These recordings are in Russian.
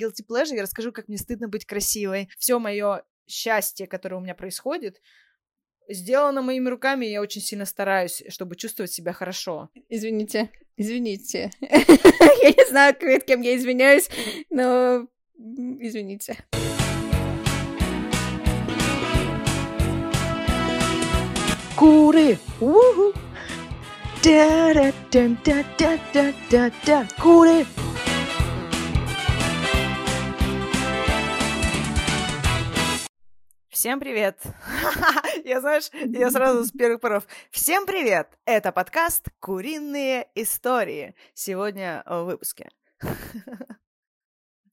guilty pleasure, я расскажу, как мне стыдно быть красивой. Все мое счастье, которое у меня происходит, сделано моими руками, и я очень сильно стараюсь, чтобы чувствовать себя хорошо. Извините, извините. Я не знаю, перед кем я извиняюсь, но извините. Куры! Уху! Да-да-да-да-да-да-да! Куры! Всем привет! я, знаешь, я сразу с первых поров. Всем привет! Это подкаст «Куриные истории». Сегодня в выпуске.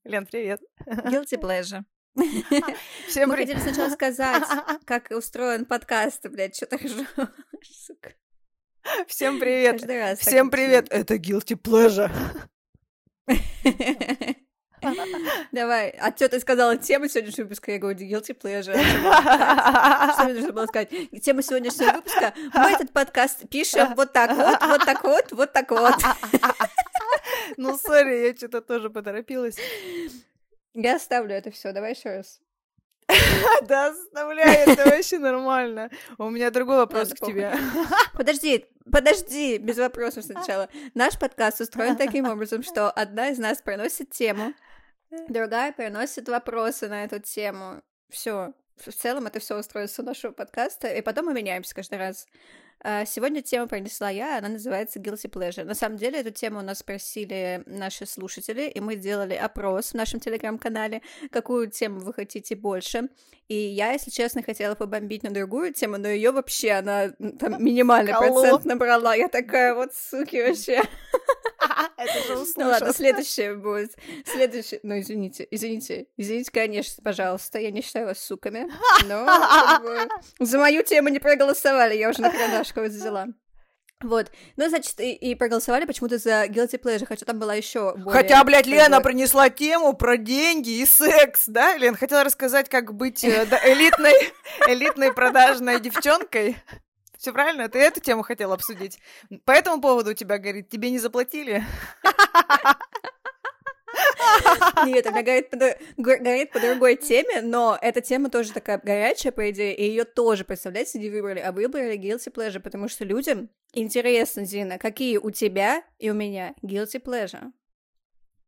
Лен, привет! Guilty pleasure. Всем Мы привет! хотели сначала сказать, как устроен подкаст, блядь, что так сука. Всем привет! Всем привет! Это Guilty Pleasure. Давай, а что ты сказала тему сегодняшнего выпуска? Я говорю, guilty pleasure. Что мне нужно было сказать? Тема сегодняшнего выпуска. Мы этот подкаст пишем вот так вот, вот так вот, вот так вот. Ну, сори, я что-то тоже поторопилась. Я оставлю это все. Давай еще раз. Да, оставляй, это вообще нормально. У меня другой вопрос к тебе. Подожди, подожди, без вопросов сначала. Наш подкаст устроен таким образом, что одна из нас приносит тему, другая приносит вопросы на эту тему. Все. В целом это все устройство нашего подкаста, и потом мы меняемся каждый раз. А, Сегодня тему принесла я, она называется Guilty Pleasure. На самом деле эту тему у нас спросили наши слушатели, и мы делали опрос в нашем телеграм-канале, какую тему вы хотите больше. И я, если честно, хотела побомбить на другую тему, но ее вообще она там минимальный процент набрала. Я такая вот суки вообще. Это же Ну ладно, услышал. следующее будет. Следующее. Ну, извините, извините. Извините, конечно, пожалуйста. Я не считаю вас суками. Но как бы, за мою тему не проголосовали. Я уже на карандашку вот взяла. Вот. Ну, значит, и, и проголосовали почему-то за Guilty Pleasure, хотя там была еще более... Хотя, блядь, Лена принесла тему про деньги и секс, да? Лен, хотела рассказать, как быть э, элитной, элитной продажной девчонкой. Все правильно? Ты эту тему хотела обсудить. По этому поводу у тебя говорит, тебе не заплатили? Нет, она говорит по, д- г- говорит по другой теме, но эта тема тоже такая горячая, по идее, и ее тоже, представляете, не выбрали, а выбрали Guilty Pleasure, потому что людям интересно, Дина, какие у тебя и у меня Guilty Pleasure.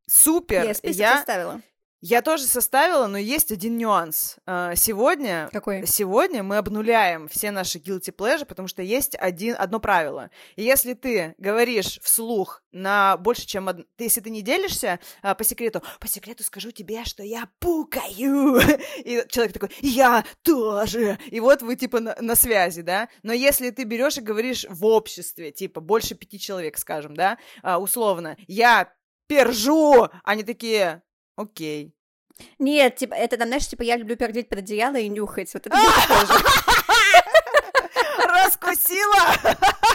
Супер! Я список Я, составила. Я тоже составила, но есть один нюанс. А, Сегодня Какой? Сегодня мы обнуляем все наши guilty pleasure, потому что есть один, одно правило. И если ты говоришь вслух на больше, чем... од- Если ты не делишься а, по секрету, по секрету скажу тебе, что я пукаю. И человек такой, я тоже. И вот вы типа на, на связи, да? Но если ты берешь и говоришь в обществе, типа больше пяти человек, скажем, да, а, условно, я пержу, они такие, окей. Нет, типа, это там, знаешь, типа, я люблю пердеть под одеяло и нюхать. Вот это Guilty Pleasure. Раскусила!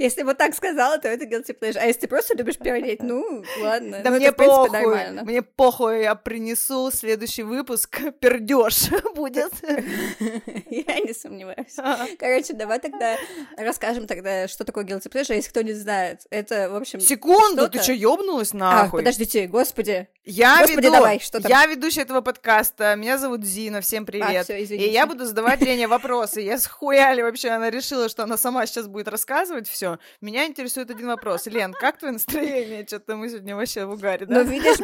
Если вот так сказала, то это guilty pleasure. А если ты просто любишь пердеть, ну, ладно. Да Ну, мне это, принципе, похуй, нормально. мне похуй, я принесу следующий выпуск, пердеж будет. Я не сомневаюсь. Короче, давай тогда расскажем тогда, что такое guilty pleasure, если кто не знает. Это, в общем... Секунду, ты что, ёбнулась А, нахуй? подождите, господи. Я Господи, веду, давай, что там? я ведущая этого подкаста, меня зовут Зина, всем привет. всё, и я буду задавать Лене вопросы. Я схуяли вообще, она решила, что она сама сейчас будет рассказывать все. Меня интересует один вопрос. Лен, как твое настроение? Что-то мы сегодня вообще в угаре, Ну, да? видишь...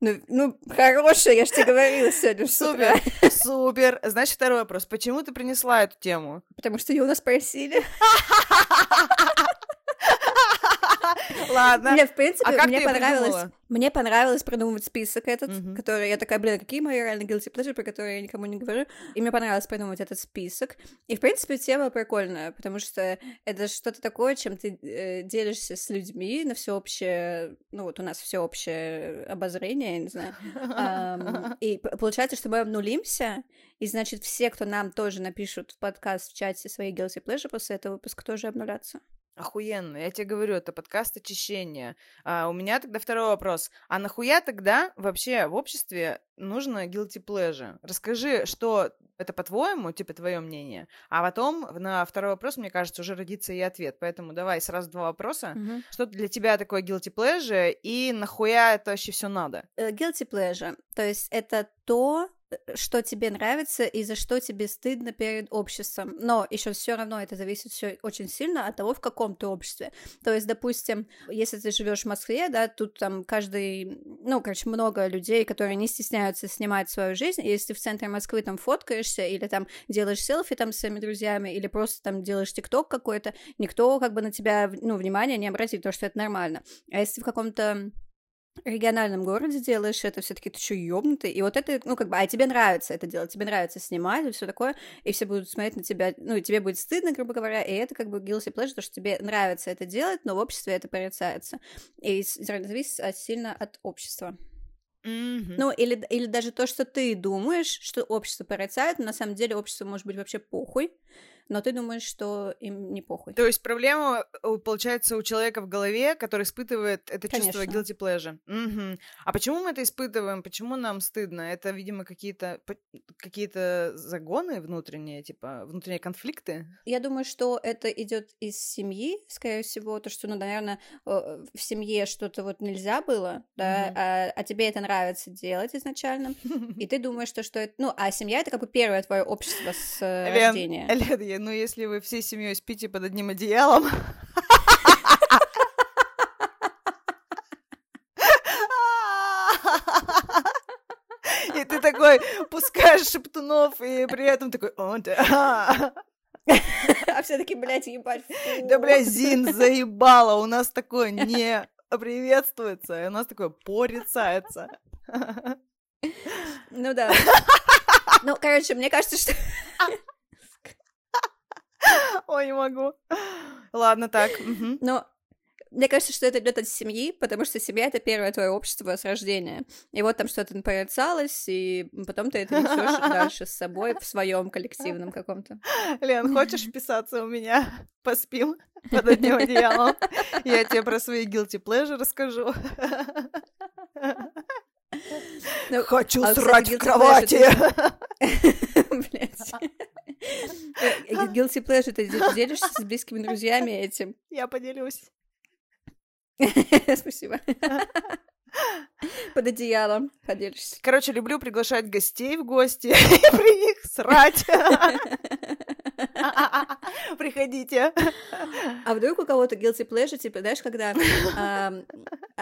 Ну, ну, хорошая, я же тебе говорила сегодня, Супер, супер. Значит, второй вопрос. Почему ты принесла эту тему? Потому что ее у нас спросили. Ладно. Мне, в принципе, А мне понравилось... придумала? Мне понравилось продумывать список этот, Мгм. который я такая, блин, какие мои реально guilty pleasure, про которые я никому не говорю. И мне понравилось придумывать этот список. И, в принципе, тема прикольная, потому что это что-то такое, чем ты э, делишься с людьми на всеобщее... Ну, вот у нас всеобщее обозрение, я не знаю. И получается, что мы обнулимся, и, значит, все, кто нам тоже напишут в подкаст в чате свои guilty pleasure после этого выпуска, тоже обнулятся. Охуенно. Я тебе говорю, это подкаст очищения. А, у меня тогда второй вопрос. А нахуя тогда вообще в обществе нужно guilty pleasure? Расскажи, что это по-твоему, типа твое мнение, а потом на второй вопрос, мне кажется, уже родится и ответ. Поэтому давай сразу два вопроса. Мгм. Что для тебя такое guilty pleasure и нахуя это вообще все надо? Э, Guilty pleasure, то есть это то, что тебе нравится и за что тебе стыдно перед обществом. Но еще все равно это зависит все очень сильно от того, в каком ты обществе. То есть, допустим, если ты живешь в Москве, да, тут там каждый, ну, короче, много людей, которые не стесняются снимать свою жизнь. Если в центре Москвы там фоткаешься или там делаешь селфи там с своими друзьями или просто там делаешь тикток какой-то, никто как бы на тебя, ну, внимания не обратит, потому что это нормально. А если в каком-то региональном городе делаешь это, все таки ты что, ёбнутый? И вот это, ну, как бы, а тебе нравится это делать, тебе нравится снимать и все такое, и все будут смотреть на тебя, ну, и тебе будет стыдно, грубо говоря, и это как бы guilty pleasure, потому что тебе нравится это делать, но в обществе это порицается. И зависит сильно от общества. Мгм. Ну, или, или даже то, что ты думаешь, что общество порицает, но на самом деле общество может быть вообще похуй, но ты думаешь, что им не похуй. То есть проблема, э, получается, у человека в голове, который испытывает это чувство Конечно. guilty pleasure. Мгм. А почему мы это испытываем? Почему нам стыдно? Это, видимо, какие-то какие-то загоны внутренние, типа внутренние конфликты? Я думаю, что это идет из семьи, скорее всего, то, что, ну, наверное, в семье что-то вот нельзя было, да, Мгм. а, а тебе это нравится делать изначально, и ты думаешь, что, что это, ну, а семья это как бы первое твое общество с э, рождения. Лен, я- ну если вы всей семьей спите под одним одеялом... И ты такой пускаешь шептунов, и при этом такой... А все таки блядь, ебать. Да, бля, Зин, заебала, у нас такое не приветствуется, и у нас такое порицается. Ну да. Ну, короче, мне кажется, что... Ой, не могу. Ладно, так. Но мне кажется, что это идет от семьи, потому что семья это первое твое общество с рождения. И вот там что-то порицалось, и потом ты это несешь дальше с собой в своем коллективном каком-то. Лен, хочешь вписаться у меня? Поспим под одним одеялом. Я тебе про свои guilty pleasure расскажу. Ну, Хочу а, кстати, срать в guilty кровати. Блядь. Э, Guilty pleasure, ты де- делишься с близкими друзьями этим. Я поделюсь. Спасибо. Под одеялом поделишься. Короче, люблю приглашать гостей в гости и при них срать. Приходите. А вдруг у кого-то guilty pleasure, типа, знаешь, когда... а-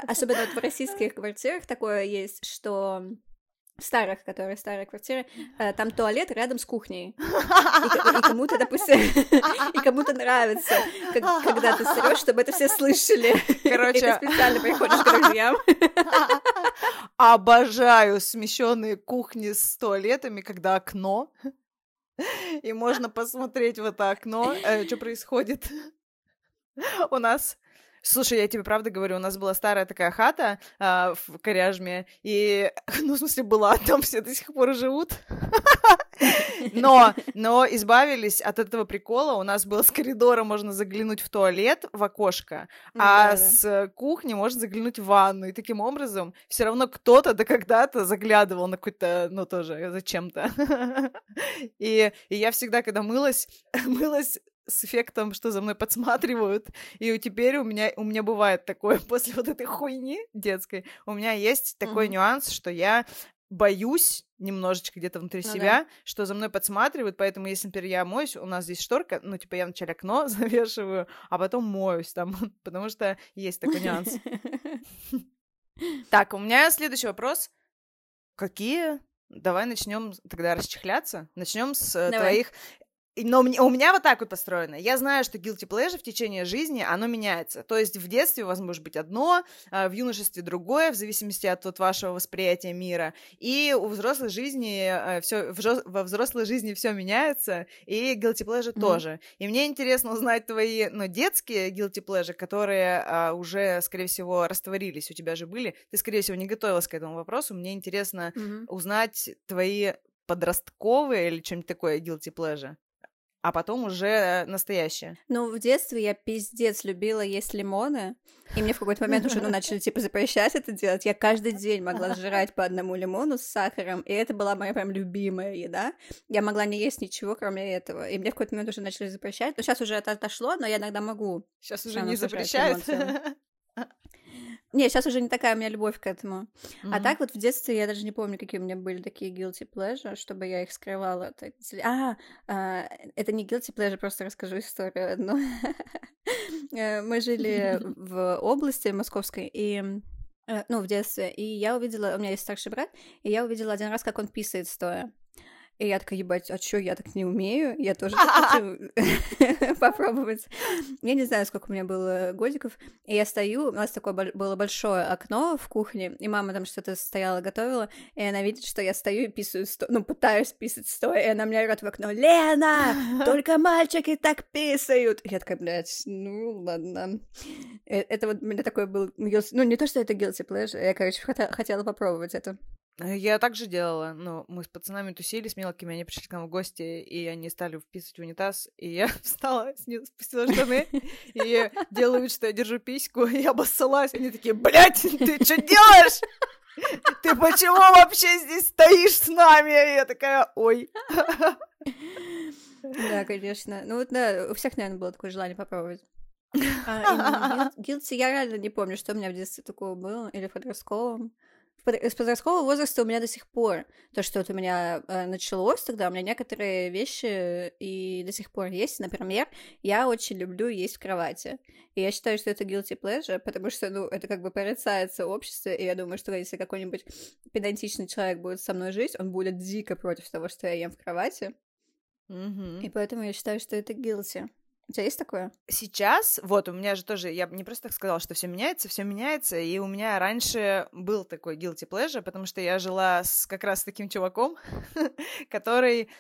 особенно вот в российских квартирах такое есть, что в старых, которые старые квартиры, э, там туалет рядом с кухней. И, кому-то, допустим, и кому-то нравится, как- когда ты срешь, чтобы это все слышали. И Короче, ты специально приходишь к друзьям. Обожаю смещенные кухни с туалетами, когда окно. И можно посмотреть в это окно, что происходит. У нас Слушай, я тебе правда говорю, у нас была старая такая хата а, в Коряжме, и, ну, в смысле, была, там все до сих пор живут. Но, но избавились от этого прикола. У нас было с коридора можно заглянуть в туалет, в окошко, а с кухни можно заглянуть в ванну. И таким образом все равно кто-то да когда-то заглядывал на какой-то, ну, тоже зачем-то. И, и я всегда, когда мылась, мылась с эффектом, что за мной подсматривают. И теперь у меня, у меня бывает такое после вот этой хуйни детской. У меня есть такой Мгм. нюанс, что я боюсь немножечко где-то внутри Ну да. себя, что за мной подсматривают, поэтому если, например, я моюсь, у нас здесь шторка, ну, типа, я вначале окно завешиваю, а потом моюсь там, потому что есть такой нюанс. Так, у меня следующий вопрос. Какие? Давай начнем тогда расчехляться. Начнем с э, Давай. твоих. Но мне- у меня вот так вот построено. Я знаю, что guilty pleasure в течение жизни, оно меняется. То есть в детстве у вас может быть одно, а в юношестве другое, в зависимости от вот вашего восприятия мира. И у взрослой жизни все, во взрослой жизни все меняется, и guilty pleasure Мгм. тоже. И мне интересно узнать твои, ну, детские guilty pleasure, которые а, уже, скорее всего, растворились, у тебя же были. Ты, скорее всего, не готовилась к этому вопросу. Мне интересно Мгм. узнать твои подростковые или что-нибудь такое guilty pleasure. А потом уже настоящее. Ну, в детстве я пиздец любила есть лимоны, и мне в какой-то момент уже ну, начали, типа, запрещать это делать. Я каждый день могла жрать по одному лимону с сахаром, и это была моя прям любимая еда. Я могла не есть ничего, кроме этого. И мне в какой-то момент уже начали запрещать. Но сейчас уже это отошло, но я иногда могу. Сейчас уже не запрещают. Не, сейчас уже не такая у меня любовь к этому. Mm-hmm. А так вот в детстве я даже не помню, какие у меня были такие guilty pleasure, чтобы я их скрывала. А, а это не guilty pleasure, просто расскажу историю одну. Э, мы жили в области московской, и э, ну, в детстве, и я увидела, у меня есть старший брат, и я увидела один раз, как он писает стоя. И я такая, ебать, а чё, я так не умею? Я тоже хочу попробовать. Я не знаю, сколько у меня было годиков. И я стою, у нас такое было большое окно в кухне, и мама там что-то стояла, готовила, и она видит, что я стою и писаю, сто... ну, пытаюсь писать стоя, и она мне орёт в окно, Лена, только мальчики так писают. Я такая, блядь, ну, ладно. Э, это вот у меня такой был, ну, не то, что это guilty pleasure, я, короче, хотела попробовать это. Э, я также делала. Ну, мы с пацанами тусили с мелкими, они пришли к нам в гости, и они стали вписывать в унитаз, и я встала, спустила штаны, и делаю вид, что я держу письку, и обоссалась. Они такие, блядь, ты что делаешь? Ты почему вообще здесь стоишь с нами? И я такая, ой. Да, конечно. Ну вот, да, у всех, наверное, было такое желание попробовать. А, Гилти, я реально не помню, что у меня в детстве такого было, или в подростковом с подросткового возраста у меня до сих пор, то, что вот у меня э, началось тогда, у меня некоторые вещи и до сих пор есть. Например, я очень люблю есть в кровати. И я считаю, что это guilty pleasure, потому что, ну, это как бы порицается обществе, и я думаю, что если какой-нибудь педантичный человек будет со мной жить, он будет дико против того, что я ем в кровати. Mm-hmm. И поэтому я считаю, что это guilty. У тебя есть такое? Сейчас, вот, у меня же тоже, я не просто так сказала, что все меняется, все меняется, и у меня раньше был такой guilty pleasure, потому что я жила с как раз таким чуваком, который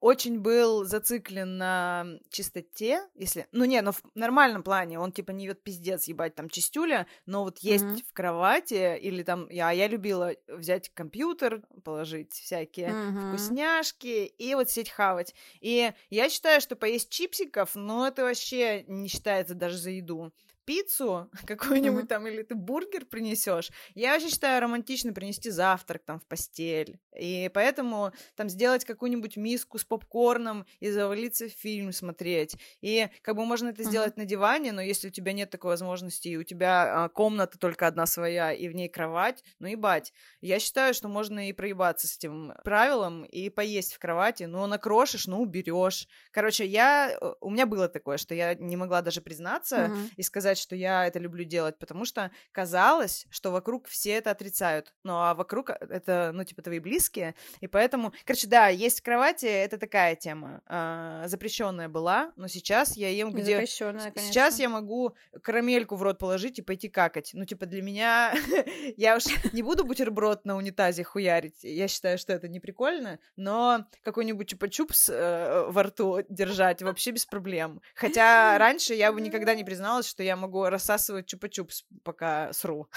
очень был зациклен на чистоте, если... Ну, не, но в нормальном плане. Он, типа, не вот пиздец ебать там чистюля, но вот есть mm-hmm. в кровати или там... Я, я любила взять компьютер, положить всякие mm-hmm. вкусняшки и вот сидеть хавать. И я считаю, что поесть чипсиков, ну, это вообще не считается даже за еду пиццу какую-нибудь mm-hmm. там, или ты бургер принесешь, я вообще считаю романтично принести завтрак там в постель. И поэтому там сделать какую-нибудь миску с попкорном и завалиться в фильм смотреть. И как бы можно это mm-hmm. сделать на диване, но если у тебя нет такой возможности, и у тебя а, комната только одна своя, и в ней кровать, ну ебать. Я считаю, что можно и проебаться с этим правилом и поесть в кровати. Ну, накрошишь, ну, уберешь. Короче, я... Э, у меня было такое, что я не могла даже признаться mm-hmm. и сказать, сказать, что я это люблю делать, потому что казалось, что вокруг все это отрицают. Ну, а вокруг э, это, ну, типа, твои близкие. И поэтому, короче, да, есть в кровати, это такая тема. А, запрещенная была, но сейчас я ем где... Запрещенная, конечно. Сейчас я могу карамельку в рот положить и пойти какать. Ну, типа, для меня... я уж не буду бутерброд на унитазе хуярить. Я считаю, что это не прикольно, но какой-нибудь чупа-чупс э, во рту держать вообще без проблем. Хотя раньше я бы никогда не призналась, что я могу могу рассасывать чупа-чупс, пока сру.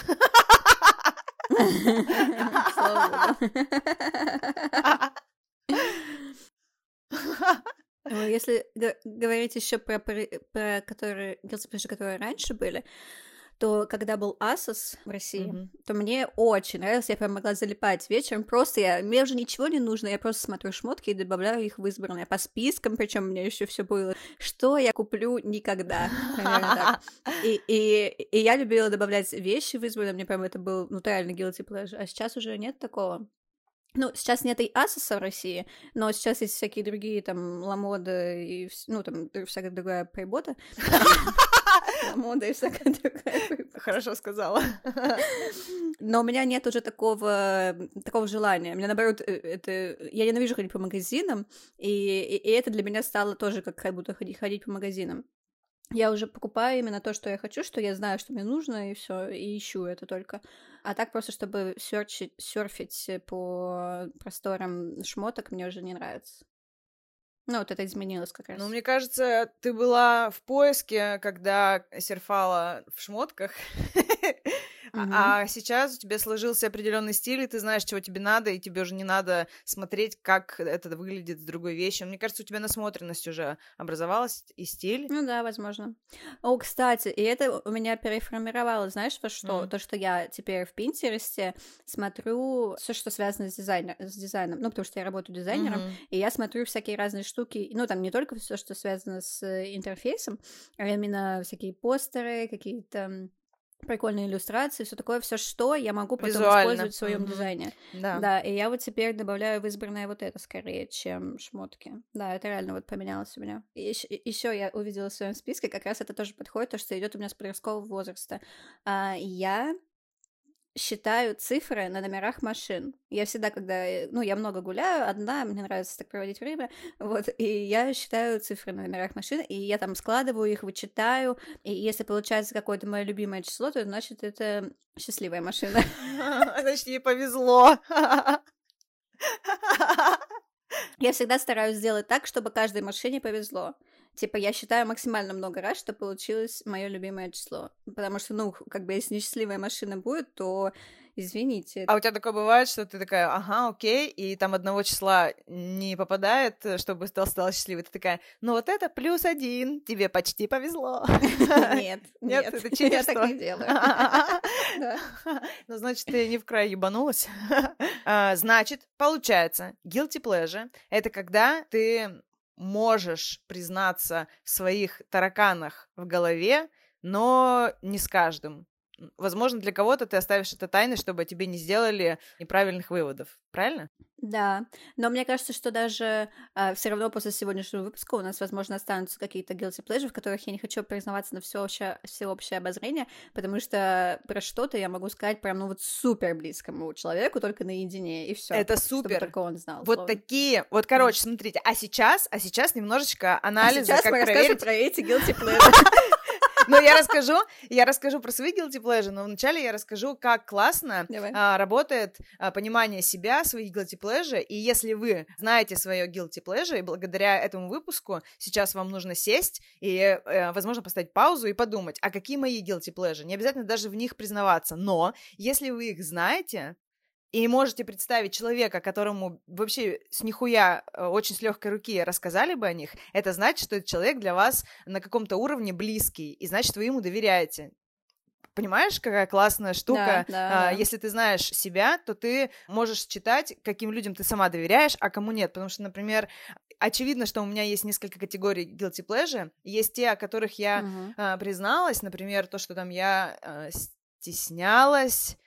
Если говорить еще про, про, которые, которые раньше были, то когда был Asos в России, mm-hmm. то мне очень нравилось, я прям могла залипать вечером, просто я, мне уже ничего не нужно, я просто смотрю шмотки и добавляю их в избранные по спискам, причем у меня еще все было, что я куплю никогда, И, и, и я любила добавлять вещи в избранные, мне прям это был, ну, реально guilty pleasure, а сейчас уже нет такого. Ну, сейчас нет и Асоса в России, но сейчас есть всякие другие, там, Ламода и, ну, там, всякая другая прибота. мода и всякая другая. Хорошо сказала. Но у меня нет уже такого, такого желания. Меня, наоборот, э, это... Я ненавижу ходить по магазинам, и, и, и это для меня стало тоже как, как будто ходить, ходить по магазинам. Я уже покупаю именно то, что я хочу, что я знаю, что мне нужно, и все, и ищу это только. А так просто, чтобы серчить, серфить по просторам шмоток, мне уже не нравится. Ну, вот это изменилось как раз. Ну, мне кажется, ты была в поиске, когда серфала в шмотках. Мгм. А сейчас у тебя сложился определенный стиль, и ты знаешь, чего тебе надо, и тебе уже не надо смотреть, как это выглядит с другой вещью. Мне кажется, у тебя насмотренность уже образовалась и стиль. Ну да, возможно. О, кстати, и это у меня переформировало, знаешь, во что? То, что я теперь в Пинтересте смотрю все, что связано с, дизайнер, с дизайном, ну, потому что я работаю дизайнером, и я смотрю всякие разные штуки, ну, там не только все, что связано с э, интерфейсом, а именно всякие постеры, какие-то прикольные иллюстрации, все такое, все что я могу потом Визуально. использовать в своем Мгм. дизайне. Да. Да, и я вот теперь добавляю в избранное вот это скорее, чем шмотки. Да, это реально вот поменялось у меня. И еще я увидела в своем списке, как раз это тоже подходит, то, что идет у меня с подросткового возраста. А, я считаю цифры на номерах машин. Я всегда, когда, э, ну, я много гуляю, одна, мне нравится так проводить время, вот, и я считаю цифры на номерах машин, и я там складываю их, вычитаю, и если получается какое-то мое любимое число, то значит это счастливая машина. Значит, ей повезло. Я всегда стараюсь сделать так, чтобы каждой машине повезло. Типа, я считаю максимально много раз, что получилось мое любимое число. Потому что, ну, как бы, если несчастливая машина будет, то извините. А у тебя такое бывает, что ты такая, ага, окей, и там одного числа не попадает, э, чтобы стал стала счастливой. Ты такая, ну вот это плюс один, тебе почти повезло. Нет, Нет, это я читерство. так не делаю. Ну, значит, ты не в край ебанулась. А, Значит, получается, guilty pleasure — это когда ты можешь признаться в своих тараканах в голове, но не с каждым. Возможно, для кого-то ты оставишь это тайной, чтобы тебе не сделали неправильных выводов. Правильно? Да, но мне кажется, что даже все равно после сегодняшнего выпуска у нас, возможно, останутся какие-то guilty pleasure, в которых я не хочу признаваться на всеобщее, всеобщее обозрение, потому что про что-то я могу сказать прям, ну вот супер близкому человеку, только наедине, и все. Это Чтобы супер. только он знал. Вот условно. такие, вот, короче, смотрите, а сейчас, а сейчас немножечко А анализа, сейчас как мы расскажем проверить. про эти guilty pleasure. Ну, я расскажу, я расскажу про свои guilty pleasure, но вначале я расскажу, как классно а, работает а, понимание себя, своих guilty pleasure, и если вы знаете свое guilty pleasure, и благодаря этому выпуску сейчас вам нужно сесть и, э, возможно, поставить паузу и подумать, а какие мои guilty pleasure? Не обязательно даже в них признаваться, но если вы их знаете, и можете представить человека, которому вообще с нихуя э, очень с легкой руки рассказали бы о них, это значит, что этот человек для вас на каком-то уровне близкий, и значит, вы ему доверяете. Понимаешь, какая классная штука? Да, да, А. Если ты знаешь себя, то ты можешь читать, каким людям ты сама доверяешь, а кому нет. Потому что, например, очевидно, что у меня есть несколько категорий guilty pleasure. Есть те, о которых я Мгм. а, призналась, например, то, что там я а, стеснялась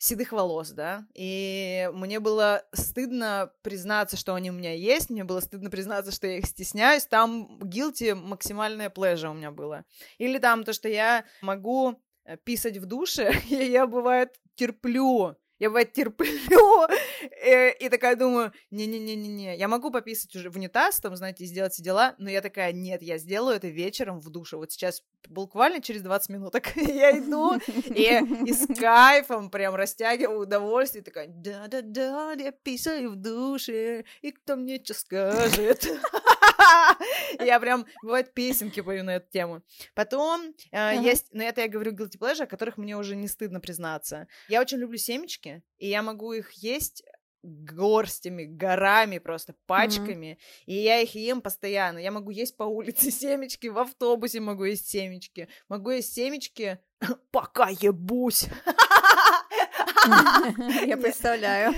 седых волос, да, и мне было стыдно признаться, что они у меня есть, мне было стыдно признаться, что я их стесняюсь, там guilty максимальное pleasure у меня было. Или там то, что я могу э, писать в душе, и я, бывает, терплю, я, бывает, терплю, э, и такая думаю, не-не-не-не-не, я могу пописать уже в унитаз, там, знаете, сделать все дела, но я такая, нет, я сделаю это вечером в душе, вот сейчас буквально через 20 минуток я иду, и, и с кайфом прям растягиваю удовольствие, такая, да-да-да, я писаю в душе, и кто мне что скажет. Я прям, бывает, песенки пою на эту тему. Потом э, есть, но это я говорю guilty pleasure, о которых мне уже не стыдно признаться. Я очень люблю семечки, и я могу их есть горстями, горами просто, пачками, и я их ем постоянно. Я могу есть по улице семечки, в автобусе могу есть семечки, могу есть семечки, пока ебусь. Я представляю.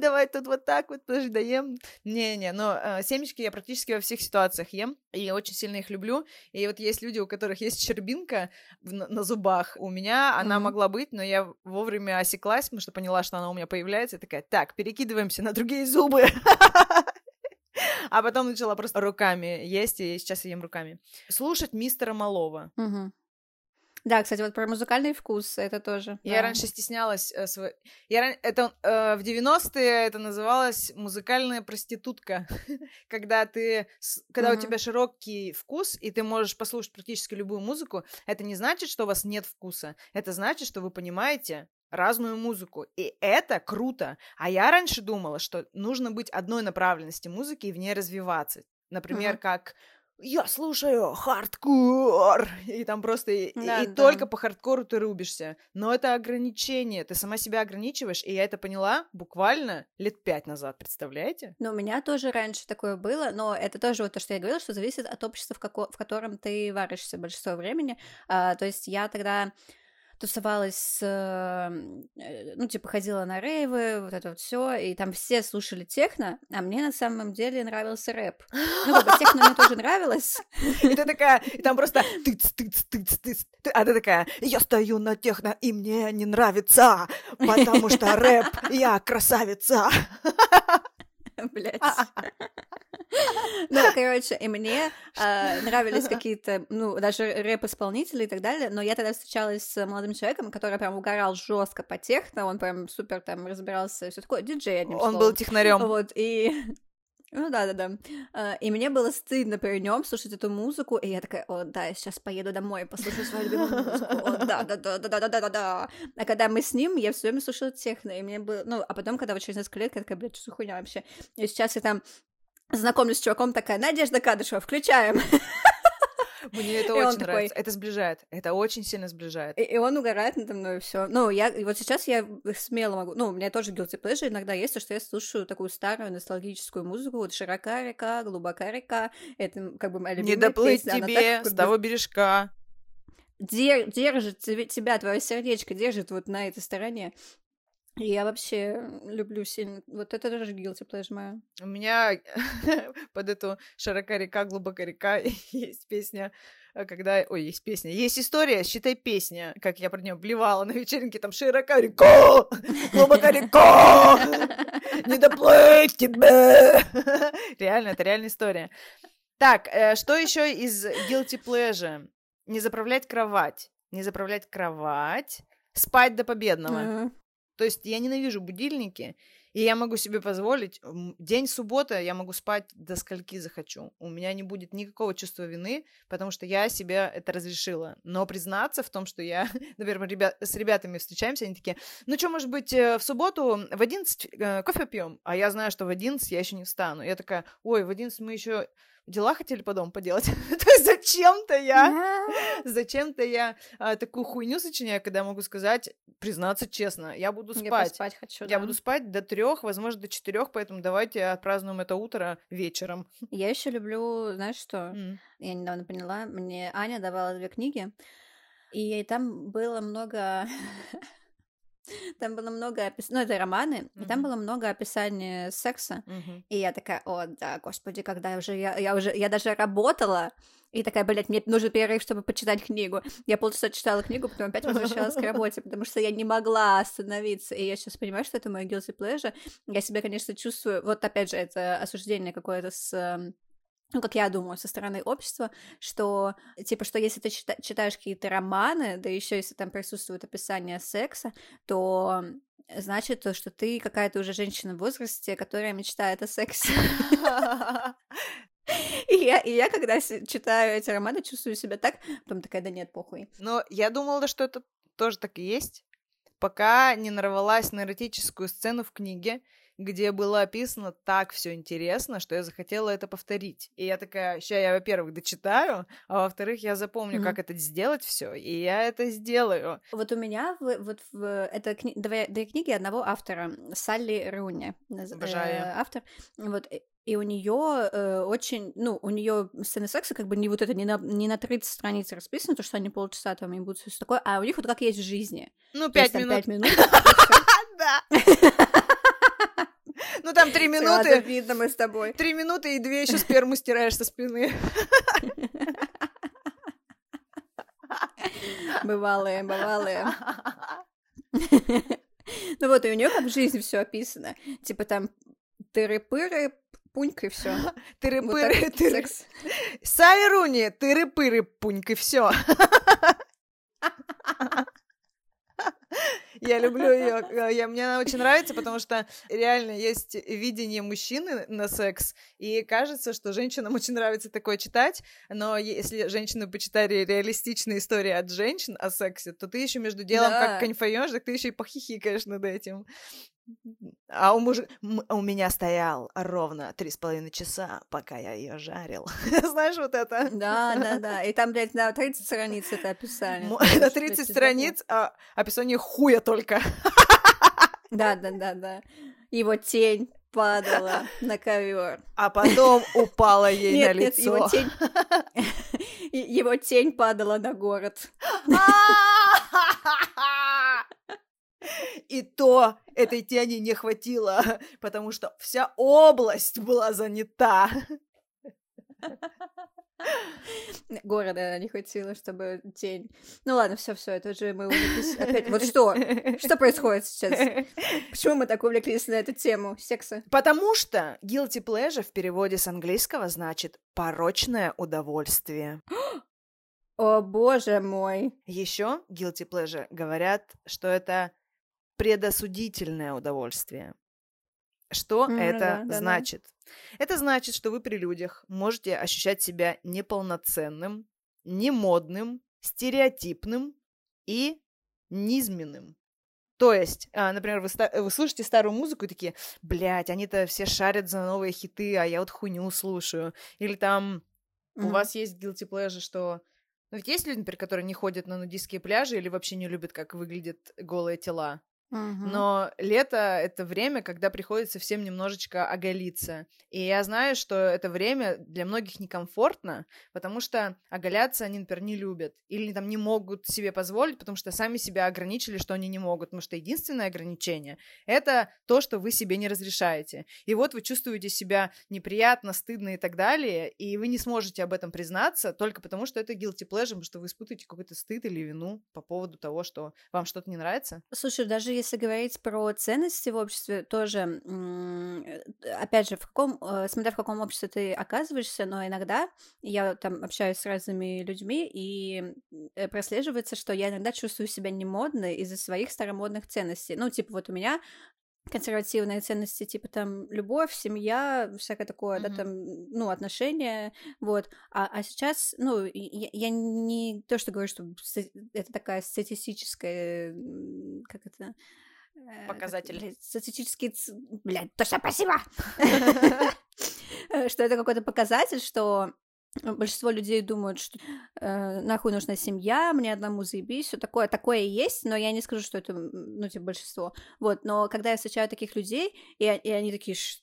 Давай тут вот так вот тоже доем. Не-не, но э, семечки я практически во всех ситуациях ем, и я очень сильно их люблю. И вот есть люди, у которых есть щербинка в- на, зубах. У меня она могла быть, но я вовремя осеклась, потому что поняла, что она у меня появляется. И такая, так, перекидываемся на другие зубы. А потом начала просто руками есть, и сейчас я ем руками. Слушать мистера Малова. Мгм. Да, кстати, вот про музыкальный вкус это тоже. Я да. раньше стеснялась э, сво- Я ран- это э, в 90-е это называлось музыкальная проститутка, когда ты, когда у Мгм. тебя широкий вкус и ты можешь послушать практически любую музыку. Это не значит, что у вас нет вкуса. Это значит, что вы понимаете разную музыку. И это круто. А я раньше думала, что нужно быть одной направленности музыки и в ней развиваться. Например, Мгм. как я слушаю хардкор, и там просто и, Да, и да. только по хардкору ты рубишься. Но это ограничение, ты сама себя ограничиваешь, и я это поняла буквально лет пять назад, представляете? Ну, у меня тоже раньше такое было, но это тоже вот то, что я говорила, что зависит от общества, в, како- в котором ты варишься большинство времени. А, то есть я тогда тусовалась с, э, ну, типа, ходила на рейвы, вот это вот все, и там все слушали техно, а мне на самом деле нравился рэп. Ну, как бы техно мне тоже нравилось. И ты такая, и там просто тыц, тыц, тыц, тыц, ты- а ты такая, я стою на техно, и мне не нравится, потому что рэп, я красавица. Блять. Ну, короче, и мне э, нравились какие-то, ну, даже рэп-исполнители и так далее, но я тогда встречалась с молодым человеком, который прям угорал жестко по техно, он прям супер там разбирался, все такое, диджей, одним Он словом. был технарем. Вот, и... Ну да, да, да. А, И мне было стыдно при нем слушать эту музыку, и я такая, о, да, я сейчас поеду домой, послушаю свою любимую музыку. О, да, да, да, да, да, да, да, да, да. А когда мы с ним, я все время слушала техно, и мне было, ну, а потом, когда вот через несколько лет, я такая, блядь, что за хуйня вообще? И сейчас я там знакомлюсь с чуваком, такая, Надежда Кадышева, включаем. Мне это И очень такой- нравится. Это сближает. Это очень сильно сближает. И, и он угорает надо мной, все. Ну, я, и вот сейчас я смело могу, ну, у меня тоже guilty pleasure иногда есть, то, что я слушаю такую старую ностальгическую музыку, вот «Широка река», «Глубока река», это как бы моя Не любимая доплыть песня, тебе так с того бережка. дер- держит тебе- тебя, твое сердечко держит вот на этой стороне. Я вообще люблю сильно, вот это тоже guilty pleasure моя. У меня под эту «Широка река, глубока река» есть песня, э, когда... Ой, есть песня. Есть история, считай песня, как я про нее блевала на вечеринке, там «Широка река, глубока река, не доплыть тебе». Реально, это реальная история. Так, э, что еще из guilty pleasure? Не заправлять кровать. Не заправлять кровать. Спать до победного. То есть я ненавижу будильники, и я могу себе позволить день суббота, я могу спать до скольки захочу. У меня не будет никакого чувства вины, потому что я себе это разрешила. Но признаться в том, что я, например, мы ребя- с ребятами встречаемся, они такие, ну что, может быть, э, в субботу в 11 э, кофе пьем? А я знаю, что в 11 я еще не встану. Я такая, ой, в 11 мы еще дела хотели по дому поделать. То есть зачем-то я Зачем-то я а, такую хуйню сочиняю, когда я могу сказать, признаться честно, я буду Я спать. поспать хочу, Я да. буду спать до трех, возможно, до четырех, поэтому давайте отпразднуем это утро вечером. Я еще люблю, знаешь что? Я недавно поняла, мне Аня давала две книги, и там было много... Там было много описаний, ну, это романы, и там было много описания секса, Мгм. и я такая, о, да, господи, когда уже я, я уже, я даже работала, и такая, блядь, мне нужен перерыв, чтобы почитать книгу. Я полчаса читала книгу, потом опять возвращалась к работе, потому что я не могла остановиться, и я сейчас понимаю, что это мой guilty pleasure. Я себя, конечно, чувствую, вот опять же, это осуждение какое-то с эм, ну, как я думаю, со стороны общества, что, типа, что если ты чита- читаешь какие-то романы, да еще если там присутствует описание секса, то значит то, что ты какая-то уже женщина в возрасте, которая мечтает о сексе. И я, и я когда читаю эти романы, чувствую себя так, потом такая, да нет, похуй. Но я думала, что это тоже так и есть, пока не нарвалась на эротическую сцену в книге, где было описано так все интересно, что я захотела это повторить. И я такая, ща я, во-первых, дочитаю, а во-вторых, я запомню, Мгм. как это сделать все, и я это сделаю. Вот у меня вот в, это кни- две, две книги одного автора, Салли Руни, Обожаю. э, автор. Вот, и- у нее очень, ну, у нее сцены секса как бы не вот это, не на, не на 30 страниц расписано, то, что они полчаса там и будут все такое, а у них вот как есть в жизни. Ну, пять минут. пять минут. и всё. Да. Ну, там три Сразу минуты. видно мы с тобой. Три минуты и две еще сперму стираешь со спины. Бывалые, бывалые. Ну вот, и у нее как в жизни все описано. Типа там тыры-пыры, пунька и все. Тыры-пыры, тыры. секс. Салли Руни, тыры-пыры, пуньк, и все. Я люблю ее. Я, мне она очень нравится, потому что реально есть видение мужчины на секс, и кажется, что женщинам очень нравится такое читать, но если женщины почитали реалистичные истории от женщин о сексе, то ты еще между делом Да. как конфаешь, так ты еще и похихикаешь над этим. А у, муж... у меня стоял ровно три с половиной часа, пока я ее жарил. Знаешь вот это? Да, да, да. И там, блядь, на 30 страниц это описали. На 30 страниц а, описание хуя только. Да, да, да, да. Его тень падала на ковер. А потом упала ей нет, на лицо. Нет, его тень... его тень падала на город. И то этой тени не хватило, потому что вся область была занята. Города не хватило, чтобы тень. Ну ладно, все, все, это же мы увлеклись опять. Вот что? Что происходит сейчас? Почему мы так увлеклись на эту тему секса? Потому что guilty pleasure в переводе с английского значит порочное удовольствие. О боже мой! Еще guilty pleasure говорят, что это предосудительное удовольствие. Что mm, это да, значит? Да. Это значит, что вы при людях можете ощущать себя неполноценным, немодным, стереотипным и низменным. То есть, а, например, вы, вы слушаете старую музыку и такие, блядь, они-то все шарят за новые хиты, а я вот хуйню слушаю. Или там mm-hmm. у вас есть guilty pleasure, что... Ну, ведь есть люди, например, которые не ходят на нудистские пляжи или вообще не любят, как выглядят голые тела. Но лето — это время, когда приходится всем немножечко оголиться. И я знаю, что это время для многих некомфортно, потому что оголяться они, например, не любят. Или там не могут себе позволить, потому что сами себя ограничили, что они не могут. Потому что единственное ограничение — это то, что вы себе не разрешаете. И вот вы чувствуете себя неприятно, стыдно и так далее, и вы не сможете об этом признаться только потому, что это guilty pleasure, потому что вы испытываете какой-то стыд или вину по поводу того, что вам что-то не нравится. Слушай, даже если говорить про ценности в обществе, тоже, э, опять же, в каком, э, смотря в каком обществе ты оказываешься, но иногда я там общаюсь с разными людьми, и э, прослеживается, что я иногда чувствую себя немодной из-за своих старомодных ценностей. Ну, типа, вот у меня консервативные ценности, типа там любовь, семья, всякое такое, mm-hmm. да, там, ну, отношения, вот. А, а сейчас, ну, я, я не то, что говорю, что это такая статистическая, как это, Э, Показатель. Статистический... Блядь, точно, спасибо! Что это какой-то показатель, что большинство людей думают, что э, нахуй нужна семья, мне одному заебись, все такое, такое и есть, но я не скажу, что это, ну, типа, большинство. Вот, но когда я встречаю таких людей, и, и они такие, что?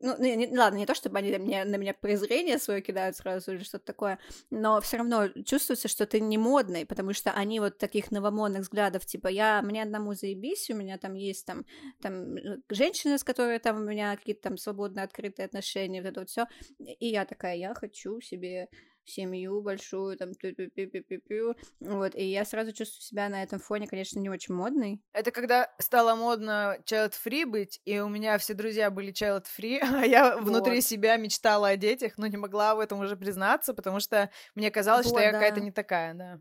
Ну, не, не, ладно, не то, чтобы они на меня, на меня презрение свое кидают сразу или что-то такое, но все равно чувствуется, что ты не модный, потому что они вот таких новомодных взглядов, типа, я, мне одному заебись, у меня там есть там, там э, женщина, с которой там у меня какие-то там свободные, открытые отношения, вот это вот все, и я такая, я хочу себе семью большую, там, пи пи пи пи пи вот, и я сразу чувствую себя на этом фоне, конечно, не очень модной. Это когда стало модно child-free быть, и у меня все друзья были child-free, а я вот. внутри себя мечтала о детях, но не могла в этом уже признаться, потому что мне казалось, вот, что я да. какая-то не такая, да.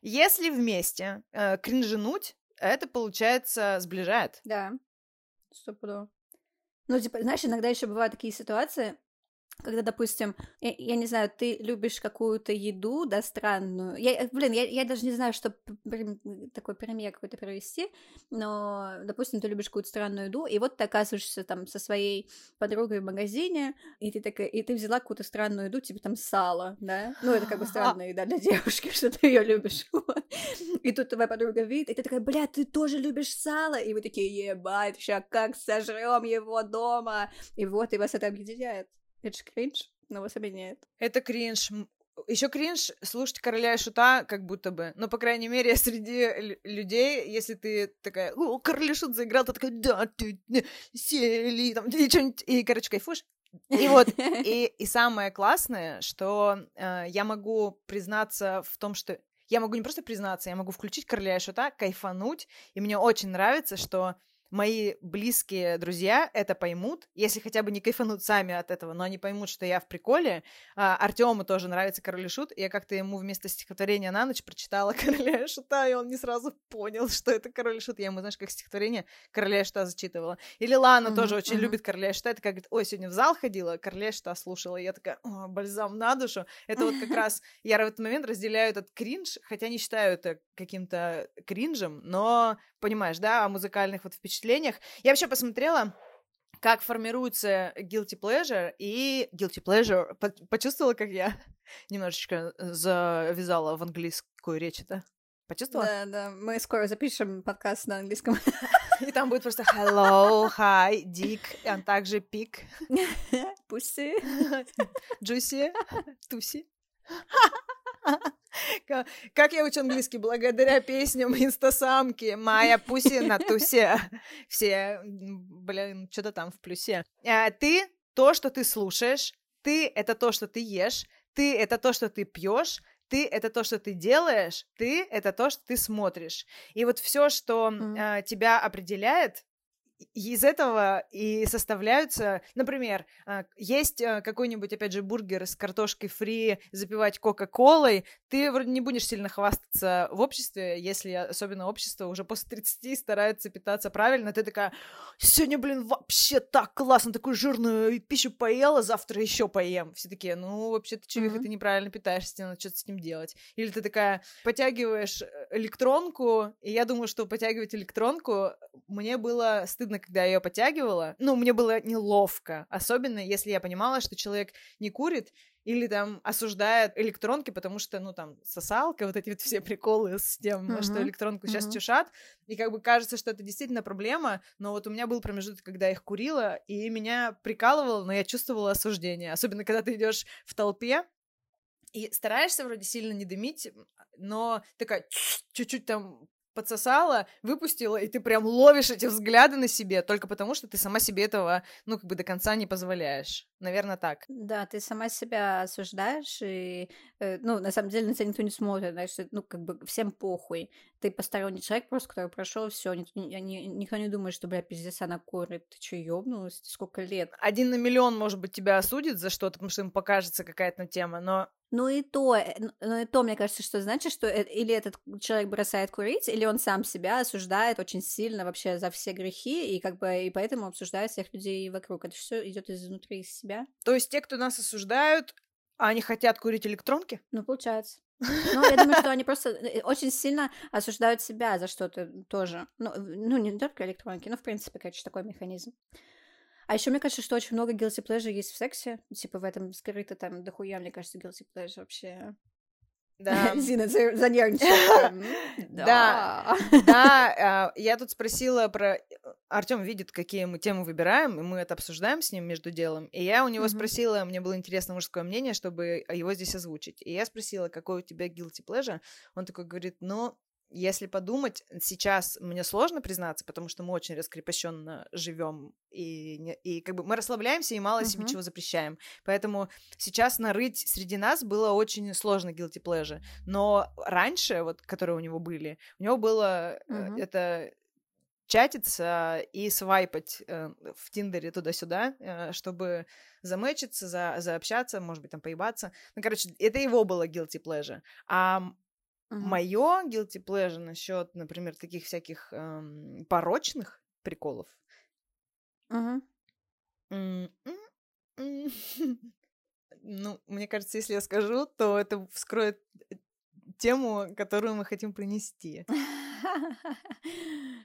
Если вместе э, кринжинуть, это, получается, сближает. Да, стопудово. Ну, типа, знаешь, иногда еще бывают такие ситуации, когда, допустим, я, я не знаю, ты любишь какую-то еду, да, странную. Я, э, блин, я, я даже не знаю, что такой пример какой-то провести, но, допустим, ты любишь какую-то странную еду, и вот ты оказываешься там со своей подругой в магазине, и ты такая, и ты взяла какую-то странную еду, типа там сало, да? Ну, это как бы странная еда для девушки, что ты ее любишь. И тут твоя подруга видит, и ты такая, бля, ты тоже любишь сало? И вы такие, ебать, сейчас как сожрем его дома? И вот, и вас это объединяет. Это же кринж, но вас объединяет. Это кринж. Еще кринж слушать короля и шута, как будто бы. Но, по крайней мере, среди людей, если ты такая, о, король и шут заиграл, то такая, да, ты сели, там, и что-нибудь, и, короче, кайфуешь. И вот, и, и самое классное, что э, я могу признаться в том, что я могу не просто признаться, я могу включить короля и шута, кайфануть, и мне очень нравится, что мои близкие друзья это поймут, если хотя бы не кайфанут сами от этого, но они поймут, что я в приколе. А, Артему тоже нравится Король и Шут, я как-то ему вместо стихотворения на ночь прочитала Короля и Шута, и он не сразу понял, что это Король и Шут. Я ему, знаешь, как стихотворение Короля и Шута зачитывала. Или Лана mm-hmm, тоже очень mm-hmm. любит Короля и Шута, и такая говорит, ой, сегодня в зал ходила, Короля и Шута слушала, и я такая, о, бальзам на душу. Это вот как раз, я в этот момент разделяю этот кринж, хотя не считаю это каким-то кринжем, но понимаешь, да, о музыкальных вот впечатлениях. Я вообще посмотрела как формируется guilty pleasure и guilty pleasure. Почувствовала, как я немножечко завязала в английскую речь это? Почувствовала? Да, да. Мы скоро запишем подкаст на английском. И там будет просто hello, hi, dick, а также пик. Pussy. Juicy. Туси. Как я учу английский? Благодаря песням инстасамки. Моя пуси на тусе. Все, блин, что-то там в плюсе. А ты то, что ты слушаешь, ты — это то, что ты ешь, ты — это то, что ты пьешь, ты это то, что ты делаешь, ты это то, что ты смотришь. И вот все, что mm. э, тебя определяет, из этого и составляются, например, а, есть а, какой-нибудь, опять же, бургер с картошкой фри, запивать кока-колой, ты вроде не будешь сильно хвастаться в обществе, если особенно общество уже после 30 старается питаться правильно, ты такая, сегодня, блин, вообще так классно, такую жирную пищу поела, завтра еще поем. Все такие, ну, вообще-то, чувик, mm-hmm. ты неправильно питаешься, тебе надо что-то с ним делать. Или ты такая, потягиваешь э, электронку, и я думаю, что потягивать электронку мне было стыдно стыдно, когда я ее подтягивала. Ну, мне было неловко, особенно если я понимала, что человек не курит или там осуждает электронки, потому что, ну, там, сосалка, вот эти вот все приколы с тем, uh-huh. что электронку uh-huh. сейчас чешат, и как бы кажется, что это действительно проблема, но вот у меня был промежуток, когда я их курила, и меня прикалывало, но я чувствовала осуждение, особенно когда ты идешь в толпе, и стараешься вроде сильно не дымить, но такая чуть-чуть там подсосала, выпустила, и ты прям ловишь эти взгляды на себе только потому, что ты сама себе этого, ну, как бы до конца не позволяешь. Наверное, так. Да, ты сама себя осуждаешь, и, э, ну, на самом деле на тебя никто не смотрит, знаешь, ну, как бы всем похуй. Ты посторонний человек просто, который прошел все, никто, никто не думает, что, бля, пиздец, она курит. Ты что, ёбнулась? Сколько лет? Один на миллион, может быть, тебя осудит за что-то, потому что им покажется какая-то тема, но ну и то, э, ну и то, мне кажется, что значит, что э, или этот человек бросает курить, или он сам себя осуждает очень сильно вообще за все грехи, и как бы и поэтому обсуждает всех людей вокруг. Это все идет изнутри из себя. То есть те, кто нас осуждают, они хотят курить электронки? Ну, получается. Ну, я думаю, что они просто э, очень сильно осуждают себя за что-то тоже. Ну, ну не только электронки, но, в принципе, конечно, такой механизм. А еще мне кажется, что очень много guilty pleasure есть в сексе. Типа в этом скрыто там дохуя, мне кажется, guilty pleasure вообще. Да. Зина занервничала. Да. Да, а, я тут спросила про... Артем видит, какие мы темы выбираем, и мы это обсуждаем с ним между делом. И я у него спросила, мне было интересно мужское мнение, чтобы его здесь озвучить. И я спросила, какой у тебя guilty pleasure. Он такой говорит, ну, если подумать, сейчас мне сложно признаться, потому что мы очень раскрепощенно живем и, и как бы мы расслабляемся и мало uh-huh. себе чего запрещаем. Поэтому сейчас нарыть среди нас было очень сложно guilty pleasure. Но раньше, вот, которые у него были, у него было uh-huh. это чатиться и свайпать э, в Тиндере туда-сюда, э, чтобы замечиться, за, заобщаться, может быть, там поебаться. Ну, короче, это его было guilty pleasure. А Uh-huh. Мое guilty pleasure насчет, например, таких всяких эм, порочных приколов. Uh-huh. ну, мне кажется, если я скажу, то это вскроет э, тему, которую мы хотим принести.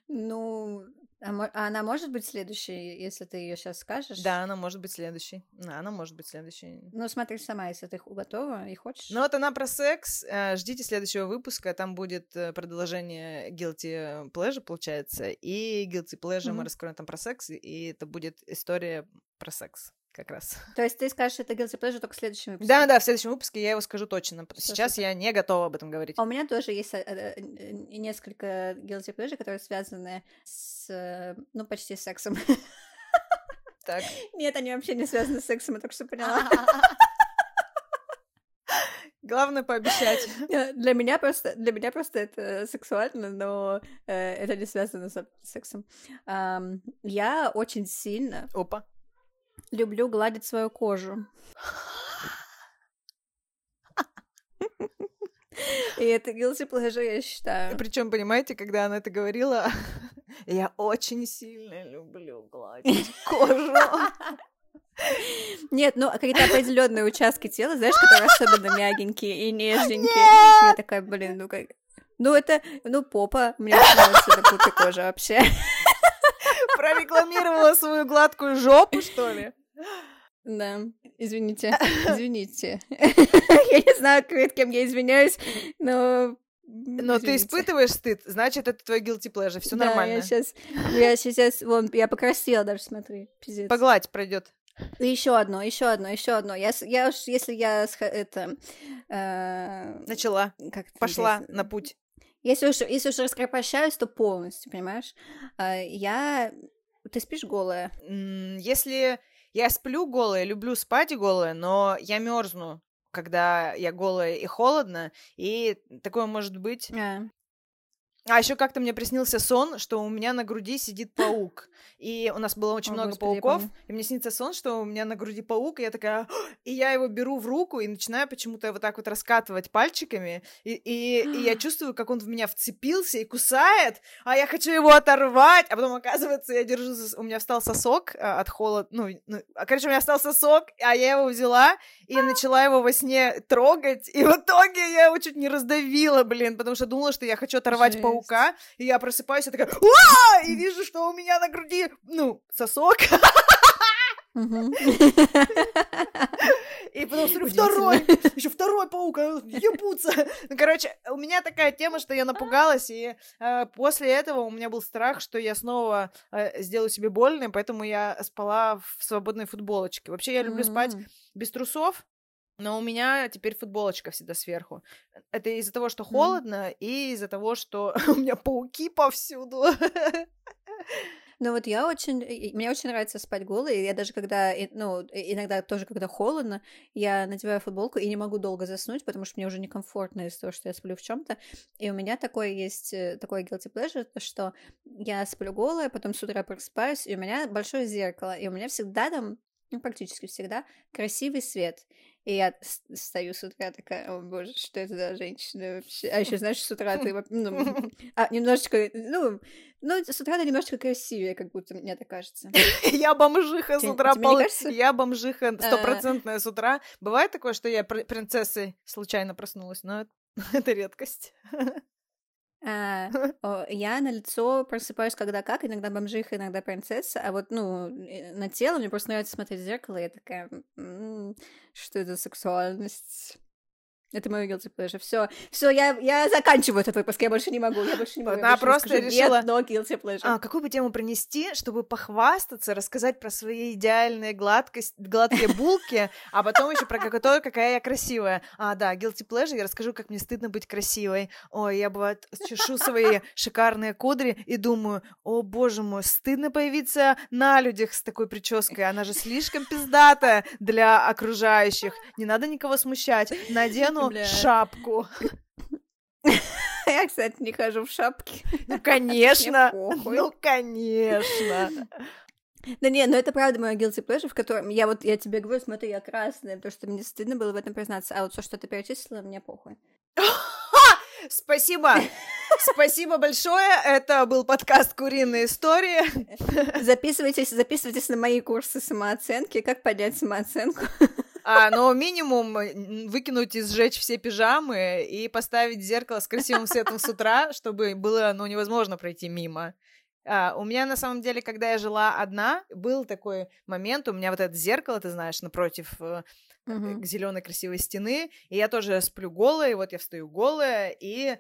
Ну, а, а она может быть следующей, если ты ее сейчас скажешь? Да, она может быть следующей. Да, она может быть следующей. Ну, смотри сама, если ты готова и хочешь. Ну, вот она про секс. Э, ждите следующего выпуска. Там будет э, продолжение Guilty Pleasure, получается. И Guilty Pleasure mm-hmm. мы раскроем там про секс. И это будет история про секс как раз. То есть ты скажешь, это guilty pleasure только в следующем выпуске? Да, да, в следующем выпуске я его скажу точно. Сейчас я не готова об этом говорить. А у меня тоже есть э, э, несколько guilty pleasure, которые связаны с, ну, почти сексом. Так. Нет, они вообще не связаны с сексом, я только что поняла. Главное пообещать. Для меня просто, для меня просто это сексуально, но э, это не связано с сексом. Um, я очень сильно. Опа. Люблю гладить свою кожу. И это guilty pleasure, я считаю. Причем, понимаете, когда она это говорила, я очень сильно люблю гладить кожу. Нет, ну какие-то определенные участки тела, знаешь, которые особенно мягенькие и нежненькие. Я такая, блин, ну как Ну, это, ну, попа. Мне нравится эта пупи кожа вообще. Прорекламировала свою гладкую жопу, что ли? Да, извините, извините. Я не знаю, перед кем я извиняюсь, но но ты испытываешь стыд, значит, это твой guilty pleasure, все да, нормально. я сейчас, я сейчас, вон, я покрасила даже, смотри, пиздец. Погладь пройдет. Еще одно, еще одно, еще одно. Я, я уж, если я это э, начала, как пошла здесь? на путь. Если уж, если уж раскрепощаюсь, то полностью, понимаешь? Э, я, ты спишь голая? Если я сплю голая, люблю спать голая, но я мерзну когда я голая и холодно, и такое может быть. Yeah. А еще как-то мне приснился сон, что у меня на груди сидит паук. И у нас было очень О, много Господи, пауков. И мне снится сон, что у меня на груди паук, и я такая... И я его беру в руку и начинаю почему-то вот так вот раскатывать пальчиками. И, и, и я чувствую, как он в меня вцепился и кусает, а я хочу его оторвать. А потом, оказывается, я держу... У меня встал сосок а, от холода. Ну, ну, а, короче, у меня встал сосок, а я его взяла и начала его во сне трогать. И в итоге я его чуть не раздавила, блин, потому что думала, что я хочу оторвать паука паука, и я просыпаюсь, и такая, Уа! и вижу, что у меня на груди, ну, сосок. И потом смотрю, второй, еще второй паук, а, ебутся. Ну, короче, у меня такая тема, что я напугалась, и э, после этого у меня был страх, что я снова э, сделаю себе больно, поэтому я спала в свободной футболочке. Вообще, я люблю спать без трусов, но у меня теперь футболочка всегда сверху. Это из-за того, что холодно, mm. и из-за того, что у меня пауки повсюду. Ну вот я очень, мне очень нравится спать голой, я даже когда, ну, иногда тоже, когда холодно, я надеваю футболку и не могу долго заснуть, потому что мне уже некомфортно из-за того, что я сплю в чем то и у меня такое есть, э, такое guilty pleasure, что я сплю голая, потом с утра просыпаюсь, и у меня большое зеркало, и у меня всегда там ну, практически всегда, красивый свет. И я стою с утра такая, о боже, что это за женщина вообще? А еще, знаешь, с утра ты ну, а, немножечко, ну, ну, с утра ты немножечко красивее, как будто мне так кажется. Я бомжиха с утра, пол... я бомжиха а. стопроцентная с утра. Бывает такое, что я принцессой случайно проснулась, но это редкость. А, я на лицо просыпаюсь когда как, иногда бомжиха, иногда принцесса, а вот, ну, на тело мне просто нравится смотреть в зеркало, и я такая, что это сексуальность? Это мой guilty pleasure. Все, все, я, я заканчиваю этот выпуск, я больше не могу, я больше не могу. Она просто скажу, решила... Нет, no guilty pleasure. А, какую бы тему принести, чтобы похвастаться, рассказать про свои идеальные гладкость, гладкие булки, а потом еще про какое какая я красивая. А, да, guilty pleasure, я расскажу, как мне стыдно быть красивой. Ой, я, бывает, чешу свои шикарные кудри и думаю, о, боже мой, стыдно появиться на людях с такой прической, она же слишком пиздатая для окружающих. Не надо никого смущать. Надену Бля. шапку. Я, кстати, не хожу в шапке. Ну, конечно. Ну, конечно. Да не, но это правда мой guilty pleasure, в котором я вот, я тебе говорю, смотри, я красная, потому что мне стыдно было в этом признаться, а вот все, что ты перечислила, мне похуй. Спасибо! Спасибо большое. Это был подкаст «Куриные истории». Записывайтесь, записывайтесь на мои курсы самооценки. Как поднять самооценку? А, но минимум выкинуть и сжечь все пижамы и поставить зеркало с красивым светом с утра, чтобы было, ну, невозможно пройти мимо. А, у меня на самом деле, когда я жила одна, был такой момент, у меня вот это зеркало, ты знаешь, напротив uh-huh. Э, зеленой красивой стены, и я тоже сплю голая, и вот я встаю голая, и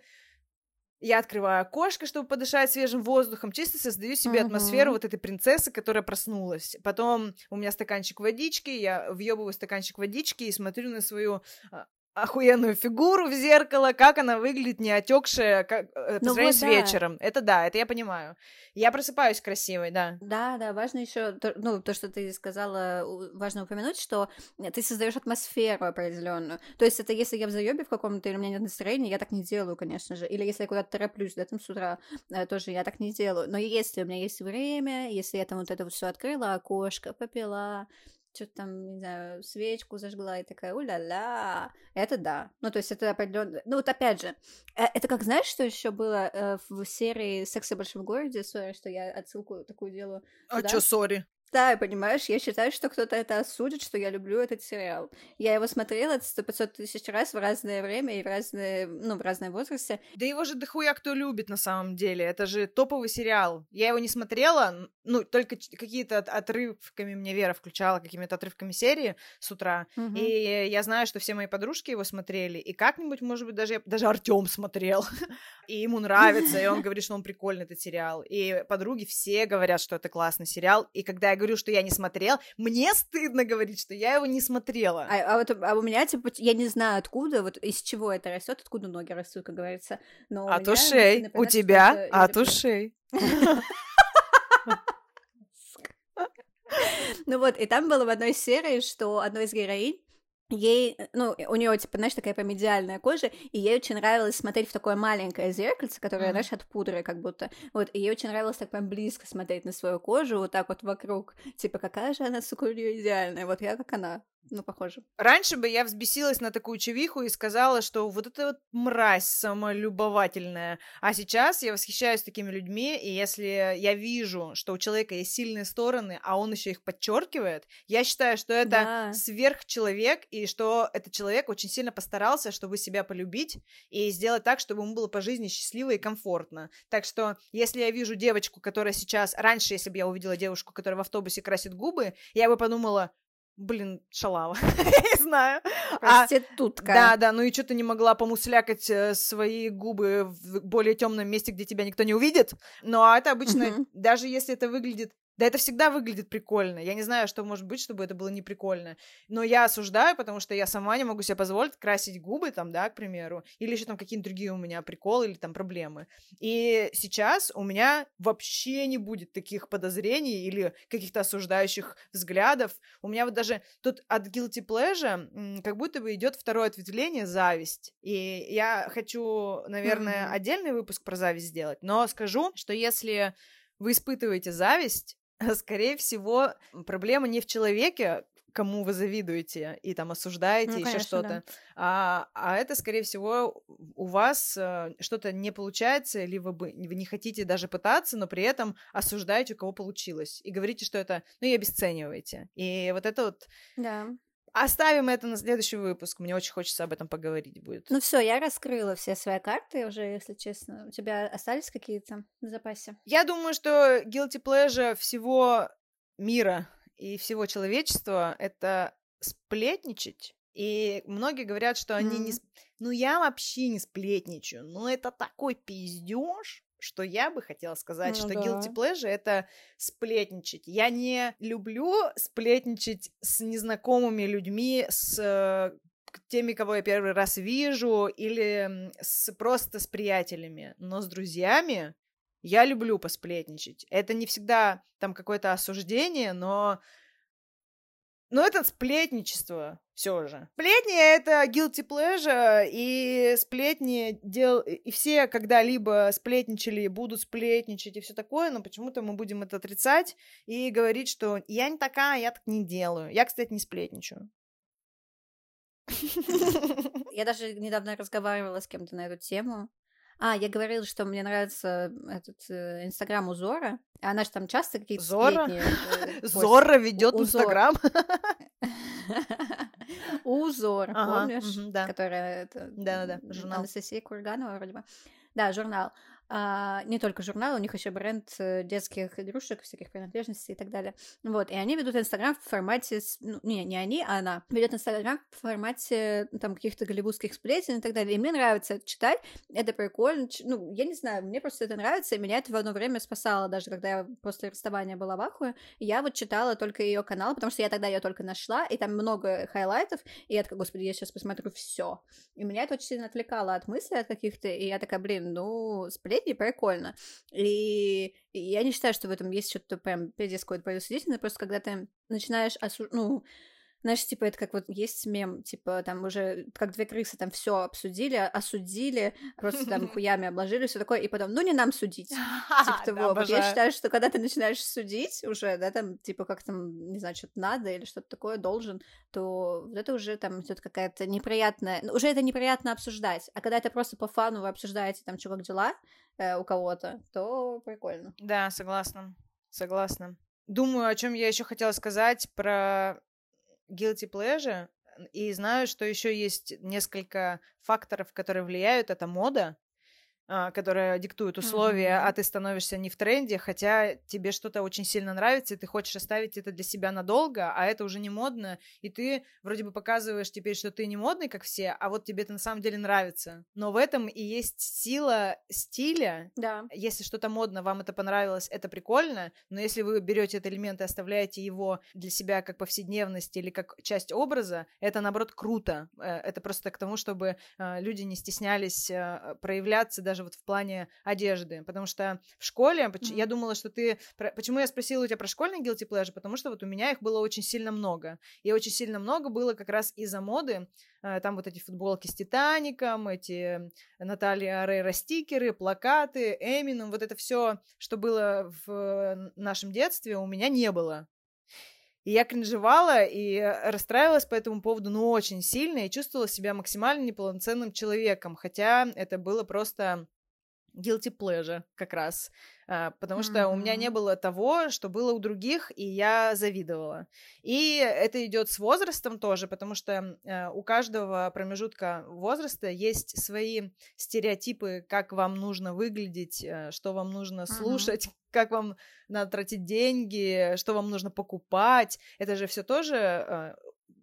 я открываю окошко, чтобы подышать свежим воздухом, чисто создаю себе uh-huh. атмосферу вот этой принцессы, которая проснулась. Потом у меня стаканчик водички, я въебываю стаканчик водички и смотрю на свою а, охуенную фигуру в зеркало, как она выглядит не отекшая как, э, по ну сравнению вот, с да. вечером. Это да, это я понимаю. Я просыпаюсь красивой, да. Да, да, важно еще, ну, то, что ты сказала, важно упомянуть, что ты создаешь атмосферу определенную. То есть это если я в заебе в каком-то, или у меня нет настроения, я так не делаю, конечно же. Или если я куда-то тороплюсь, да, там с утра, э, тоже я так не делаю. Но если у меня есть время, если я там вот это вот все открыла, окошко попила, что-то там, не знаю, свечку зажгла и такая, уля-ля, это да. Ну, то есть это определенно... Ну, вот опять же, э, это как, знаешь, что еще было э, в серии «Секс в большом городе», сори, что я отсылку такую делаю. А что, сори? Считаю, понимаешь, я считаю, что кто-то это осудит, что я люблю этот сериал. Я его смотрела сто пятьсот тысяч раз в разное время и в разные, ну, в разные возрасте. Да его же дохуя кто любит на самом деле. Это же топовый сериал. Я его не смотрела, ну, только какие-то отрывками мне Вера включала, какими-то отрывками серии с утра. Угу. И я знаю, что все мои подружки его смотрели, и как-нибудь, может быть, даже, даже Артем смотрел. и ему нравится, и он говорит, что он прикольный, этот сериал. И подруги все говорят, что это классный сериал. И когда я говорю, что я не смотрел, мне стыдно говорить, что я его не смотрела. А, а вот а у меня, типа, я не знаю откуда, вот из чего это растет, откуда ноги растут, как говорится. Но от ушей. У тебя от ушей. Ну вот, и там было в одной серии, что одной из героинь ей, э, ну, у нее, типа, знаешь, такая прям идеальная кожа, и ей очень нравилось смотреть в такое маленькое зеркальце, которое, mm-hmm. знаешь, от пудры как будто, вот, и ей очень нравилось так прям близко смотреть на свою кожу, вот так вот вокруг, типа, какая же она, сука, идеальная, вот я как она, ну, похоже. Раньше бы я взбесилась на такую чевиху и сказала, что вот это вот мразь самолюбовательная. А сейчас я восхищаюсь такими людьми, и если я вижу, что у человека есть сильные стороны, а он еще их подчеркивает, я считаю, что это да. сверхчеловек, и что этот человек очень сильно постарался, чтобы себя полюбить и сделать так, чтобы ему было по жизни счастливо и комфортно. Так что, если я вижу девочку, которая сейчас... Раньше, если бы я увидела девушку, которая в автобусе красит губы, я бы подумала, Блин, шалава. я не знаю. А, Проститутка. А, да, да, ну и что ты не могла помуслякать э, свои губы в более темном месте, где тебя никто не увидит? Ну, а это обычно, угу. даже если это выглядит да это всегда выглядит прикольно. Я не знаю, что может быть, чтобы это было не прикольно. Но я осуждаю, потому что я сама не могу себе позволить красить губы, там, да, к примеру. Или еще там какие-то другие у меня приколы или там проблемы. И сейчас у меня вообще не будет таких подозрений или каких-то осуждающих взглядов. У меня вот даже тут от guilty pleasure как будто бы идет второе ответвление зависть. И я хочу, наверное, mm-hmm. отдельный выпуск про зависть сделать. Но скажу, что если вы испытываете зависть, скорее всего, проблема не в человеке, кому вы завидуете и там осуждаете, ну, еще что-то. Да. А, а это, скорее всего, у вас э, что-то не получается, либо вы, вы не хотите даже пытаться, но при этом осуждаете, у кого получилось. И говорите, что это, ну и обесцениваете. И вот это вот... Да. Оставим это на следующий выпуск. Мне очень хочется об этом поговорить будет. Ну все, я раскрыла все свои карты уже, если честно. У тебя остались какие-то в запасе? Я думаю, что guilty pleasure всего мира и всего человечества — это сплетничать. И многие говорят, что они mm. не... Ну, я вообще не сплетничаю. Ну, это такой пиздеж что я бы хотела сказать, ну, что да. guilty pleasure — это сплетничать. Я не люблю сплетничать с незнакомыми людьми, с э, теми, кого я первый раз вижу, или с, просто с приятелями. Но с друзьями я люблю посплетничать. Это не всегда там какое-то осуждение, но но это сплетничество все же. Сплетни — это guilty pleasure, и сплетни дел... И все когда-либо сплетничали, будут сплетничать и все такое, но почему-то мы будем это отрицать и говорить, что я не такая, я так не делаю. Я, кстати, не сплетничаю. Я даже недавно разговаривала с кем-то на эту тему, а, я говорила, что мне нравится этот э, Инстаграм у Зора. Она же там часто какие-то Зора? Э, Зора ведет Инстаграм. Узор, помнишь? Да. Которая. Да-да-да, журнал. Анастасия Курганова вроде бы. Да, журнал. А, не только журнал, у них еще бренд э, детских игрушек, всяких принадлежностей и так далее. Вот, и они ведут Инстаграм в формате, ну, не, не они, а она ведет Инстаграм в формате ну, там каких-то голливудских сплетен и так далее. И мне нравится это читать, это прикольно. Ну, я не знаю, мне просто это нравится, и меня это в одно время спасало, даже когда я после расставания была в ахуе. Я вот читала только ее канал, потому что я тогда ее только нашла, и там много хайлайтов, и я такая, господи, я сейчас посмотрю все. И меня это очень сильно отвлекало от мыслей от каких-то, и я такая, блин, ну, сплетни сплетни, прикольно. И, я не считаю, что в этом есть что-то прям пиздец какое-то предосудительное, просто когда ты начинаешь осу... ну, знаешь, типа, это как вот есть мем, типа, там уже как две крысы там все обсудили, осудили, просто там хуями обложили, все такое, и потом, ну не нам судить. Типа того. Вот я считаю, что когда ты начинаешь судить уже, да, там, типа, как там, не знаю, что-то надо или что-то такое должен, то вот это уже там идет какая-то неприятная, ну, уже это неприятно обсуждать. А когда это просто по фану вы обсуждаете там, что как дела, э, у кого-то, то прикольно. Да, согласна. Согласна. думаю, о чем я еще хотела сказать про guilty pleasure, и знаю, что еще есть несколько факторов, которые влияют. Это мода, которая диктует условия, mm-hmm. а ты становишься не в тренде, хотя тебе что-то очень сильно нравится, и ты хочешь оставить это для себя надолго, а это уже не модно, и ты вроде бы показываешь теперь, что ты не модный, как все, а вот тебе это на самом деле нравится. Но в этом и есть сила стиля. Да. Если что-то модно, вам это понравилось, это прикольно, но если вы берете этот элемент и оставляете его для себя как повседневность или как часть образа, это наоборот круто. Э, это просто к тому, чтобы э, люди не стеснялись э, проявляться даже даже вот в плане одежды, потому что в школе, mm-hmm. я думала, что ты... Почему я спросила у тебя про школьный guilty pleasure? Потому что вот у меня их было очень сильно много. И очень сильно много было как раз из-за моды. Э, там вот эти футболки с Титаником, эти Наталья Рейра стикеры, плакаты, Эмином, вот это все, что было в нашем детстве, у меня не было. И я кринжевала и расстраивалась по этому поводу, ну, очень сильно, и чувствовала себя максимально неполноценным человеком, хотя это было просто guilty pleasure как раз, а, потому mm-hmm. что у меня не было того, что было у других, и я завидовала. И это идет с возрастом тоже, потому что а, у каждого промежутка возраста есть свои стереотипы, как вам нужно выглядеть, а, что вам нужно слушать, mm-hmm. как вам надо тратить деньги, что вам нужно покупать. Это же все тоже,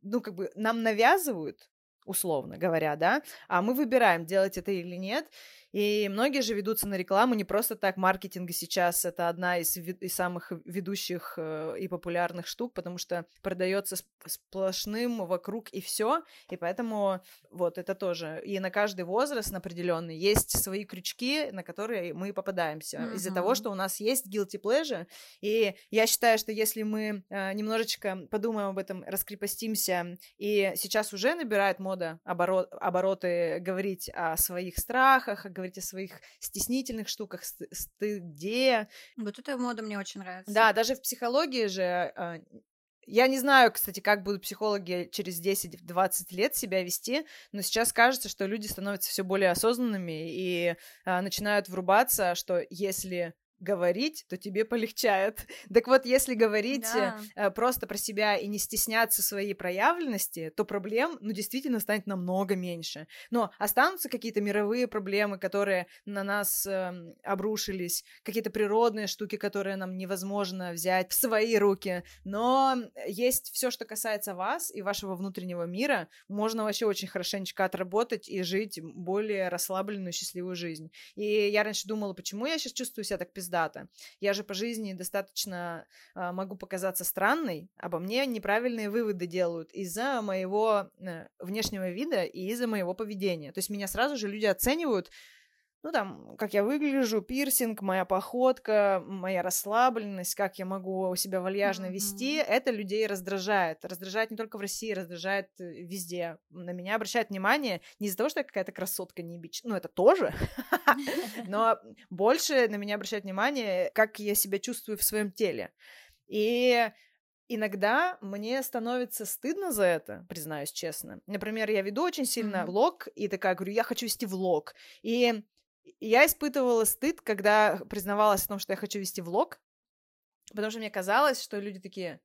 ну, как бы нам навязывают, условно говоря, да, а мы выбираем, делать это или нет. И многие же ведутся на рекламу не просто так. Маркетинг сейчас это одна из, из самых ведущих э, и популярных штук, потому что продается сплошным вокруг и все. И поэтому вот это тоже. И на каждый возраст определенный есть свои крючки, на которые мы попадаемся. Mm-hmm. Из-за того, что у нас есть guilty pleasure. И я считаю, что если мы э, немножечко подумаем об этом, раскрепостимся, и сейчас уже набирает мода оборот, обороты говорить о своих страхах, говорить о своих стеснительных штуках, стыде. Вот эта мода мне очень нравится. Да, даже в психологии же а, я не знаю, кстати, как будут психологи через 10-20 лет себя вести, но сейчас кажется, что люди становятся все более осознанными и а, начинают врубаться, что если говорить, то тебе полегчает. Так вот, если говорить да. э, просто про себя и не стесняться своей проявленности, то проблем, ну, действительно станет намного меньше. Но останутся какие-то мировые проблемы, которые на нас э, обрушились, какие-то природные штуки, которые нам невозможно взять в свои руки. Но есть все, что касается вас и вашего внутреннего мира, можно вообще очень хорошенечко отработать и жить более расслабленную, счастливую жизнь. И я раньше думала, почему я сейчас чувствую себя так пиздато, пиздато. Я же по жизни достаточно э, могу показаться странной, обо мне неправильные выводы делают из-за моего э, внешнего вида и из-за моего поведения. То есть меня сразу же люди оценивают ну, там, как я выгляжу, пирсинг, моя походка, моя расслабленность, как я могу себя вальяжно mm-hmm. вести, это людей раздражает. Раздражает не только в России, раздражает э, везде. На меня обращают внимание не из-за того, что я какая-то красотка не бич, ну, это тоже, но больше на меня обращают внимание, как я себя чувствую в своем теле. И иногда мне становится стыдно за это, признаюсь честно. Например, я веду очень сильно mm-hmm. влог, и такая говорю, я хочу вести влог. И я испытывала стыд, когда признавалась в том, что я хочу вести влог, потому что мне казалось, что люди такие,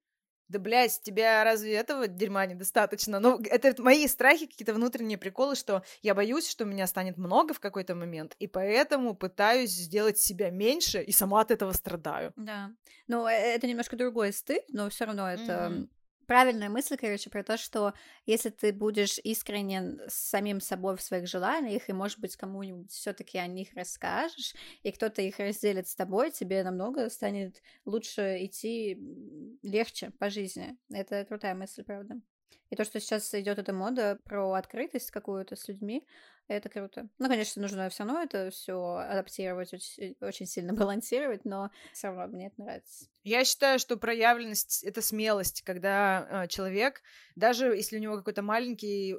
да, блядь, тебя разве этого дерьма недостаточно? Ну, это мои страхи, какие-то внутренние приколы, что я боюсь, что меня станет много в какой-то момент, и поэтому пытаюсь сделать себя меньше, и сама от этого страдаю. Да. Ну, это немножко другой стыд, но все равно это mm-hmm правильная мысль, короче, про то, что если ты будешь искренен с самим собой в своих желаниях, и, может быть, кому-нибудь все-таки о них расскажешь, и кто-то их разделит с тобой, тебе намного станет лучше идти легче по жизни. Это крутая мысль, правда. И то, что сейчас идет эта мода про открытость какую-то с людьми, это круто. Ну, конечно, нужно все равно это все адаптировать, очень, очень сильно балансировать, но все равно мне это нравится. Я считаю, что проявленность это смелость, когда э, человек, даже если у него какой-то маленький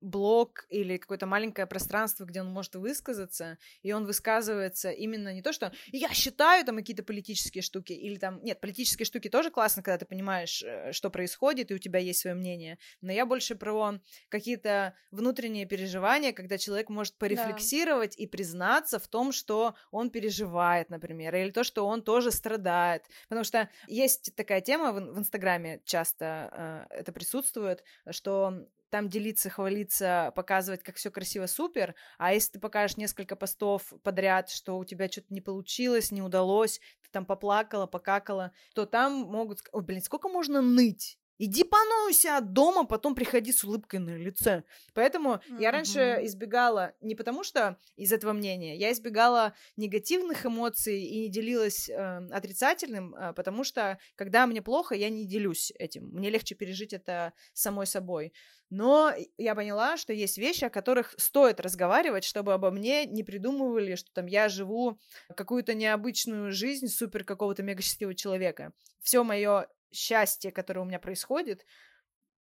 блог или какое-то маленькое пространство, где он может высказаться, и он высказывается именно не то, что я считаю там какие-то политические штуки, или там, нет, политические штуки тоже классно, когда ты понимаешь, э, что происходит, и у тебя есть свое мнение, но я больше про какие-то внутренние переживания, когда человек может порефлексировать да. и признаться в том, что он переживает, например, или то, что он тоже страдает, потому что есть такая тема в, в Инстаграме часто э, это присутствует, что там делиться, хвалиться, показывать, как все красиво, супер. А если ты покажешь несколько постов подряд, что у тебя что-то не получилось, не удалось, ты там поплакала, покакала, то там могут... Ой, блин, сколько можно ныть? Иди понойся от дома, потом приходи с улыбкой на лице. Поэтому mm-hmm. я раньше избегала, не потому что из этого мнения, я избегала негативных эмоций и не делилась э, отрицательным, э, потому что когда мне плохо, я не делюсь этим. Мне легче пережить это самой собой. Но я поняла, что есть вещи, о которых стоит разговаривать, чтобы обо мне не придумывали, что там я живу какую-то необычную жизнь супер какого-то мега счастливого человека. Все мое счастье, которое у меня происходит,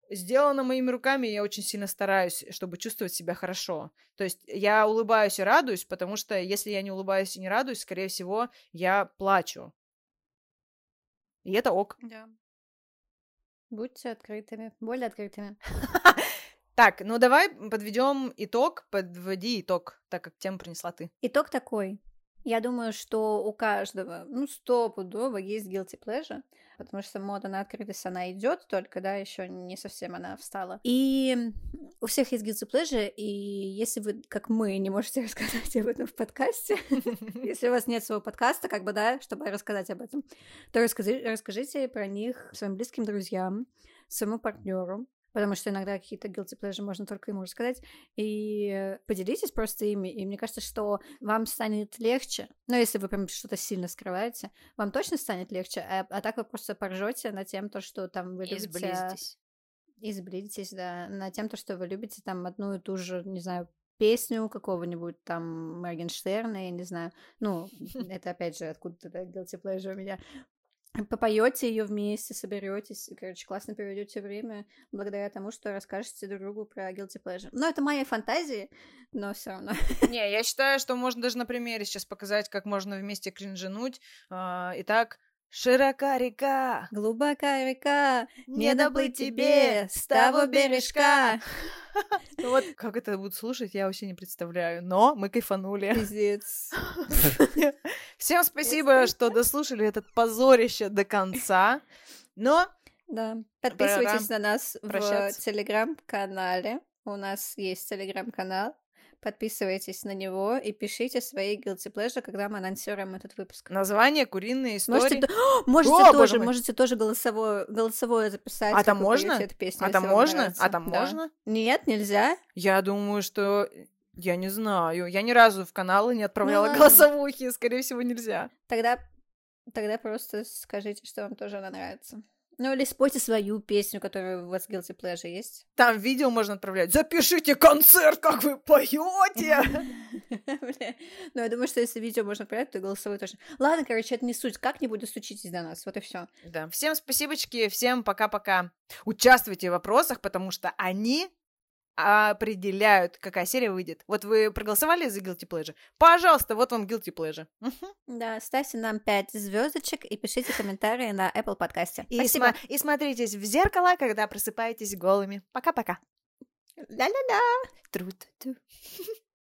сделано моими руками, я очень сильно стараюсь, чтобы чувствовать себя хорошо. То есть я улыбаюсь и радуюсь, потому что если я не улыбаюсь и не радуюсь, скорее всего, я плачу. И это ок. Да. Будьте открытыми, более открытыми. Так, ну давай подведем итог, подводи итог, так как тему принесла ты. Итог такой. Я думаю, что у каждого, ну, стопудово есть guilty pleasure, потому что мода на открытость, она идет только, да, еще не совсем она встала. И у всех есть guilty pleasure, и если вы, как мы, не можете рассказать об этом в подкасте, если у вас нет своего подкаста, как бы, да, чтобы рассказать об этом, то расскажите про них своим близким друзьям, своему партнеру, потому что иногда какие-то guilty pleasure можно только ему рассказать, и поделитесь просто ими, и мне кажется, что вам станет легче, ну, если вы прям что-то сильно скрываете, вам точно станет легче, а, а так вы просто поржете на тем, то, что там вы любите... Изблизитесь. Изблизитесь, да, на тем, то, что вы любите там одну и ту же, не знаю, песню какого-нибудь там Моргенштерна, я не знаю. Ну, это опять же откуда-то да, guilty pleasure у меня попоете ее вместе, соберетесь, короче, классно проведете время благодаря тому, что расскажете друг другу про guilty pleasure. Но это мои фантазии, но все равно. Не, я считаю, что можно даже на примере сейчас показать, как можно вместе кринжануть. А, итак, Широка река, глубока река, не доплыть тебе с того бережка. Ну вот, как это будут слушать, я вообще не представляю, но мы кайфанули. Пиздец. Всем спасибо, что дослушали этот позорище до конца, но... Да, подписывайтесь на нас в телеграм-канале. У нас есть телеграм-канал, Подписывайтесь на него и пишите свои guilty pleasure, когда мы анонсируем этот выпуск. Название «Куриные истории». Можете, можете, О, тоже, можете тоже голосовое, голосовое записать. А там можно? Эту песню, а там можно? А там да. можно? Нет, нельзя. Я думаю, что... Я не знаю. Я ни разу в каналы не отправляла ну, голосовухи. Скорее всего, нельзя. Тогда, тогда просто скажите, что вам тоже она нравится. Ну или спойте свою песню, которая у вас guilty pleasure есть. Там видео можно отправлять. Запишите концерт, как вы поете. Ну, я думаю, что если видео можно отправлять, то голосовой тоже. Ладно, короче, это не суть. Как-нибудь достучитесь до нас. Вот и все. Да. Всем спасибочки, всем пока-пока. Участвуйте в вопросах, потому что они определяют, какая серия выйдет. Вот вы проголосовали за Guilty Pleasure? Пожалуйста, вот вам Guilty Pleasure. Да, ставьте нам 5 звездочек и пишите комментарии на Apple подкасте. И, см- и смотритесь в зеркало, когда просыпаетесь голыми. Пока-пока. Ля-ля-ля. Трут-ту.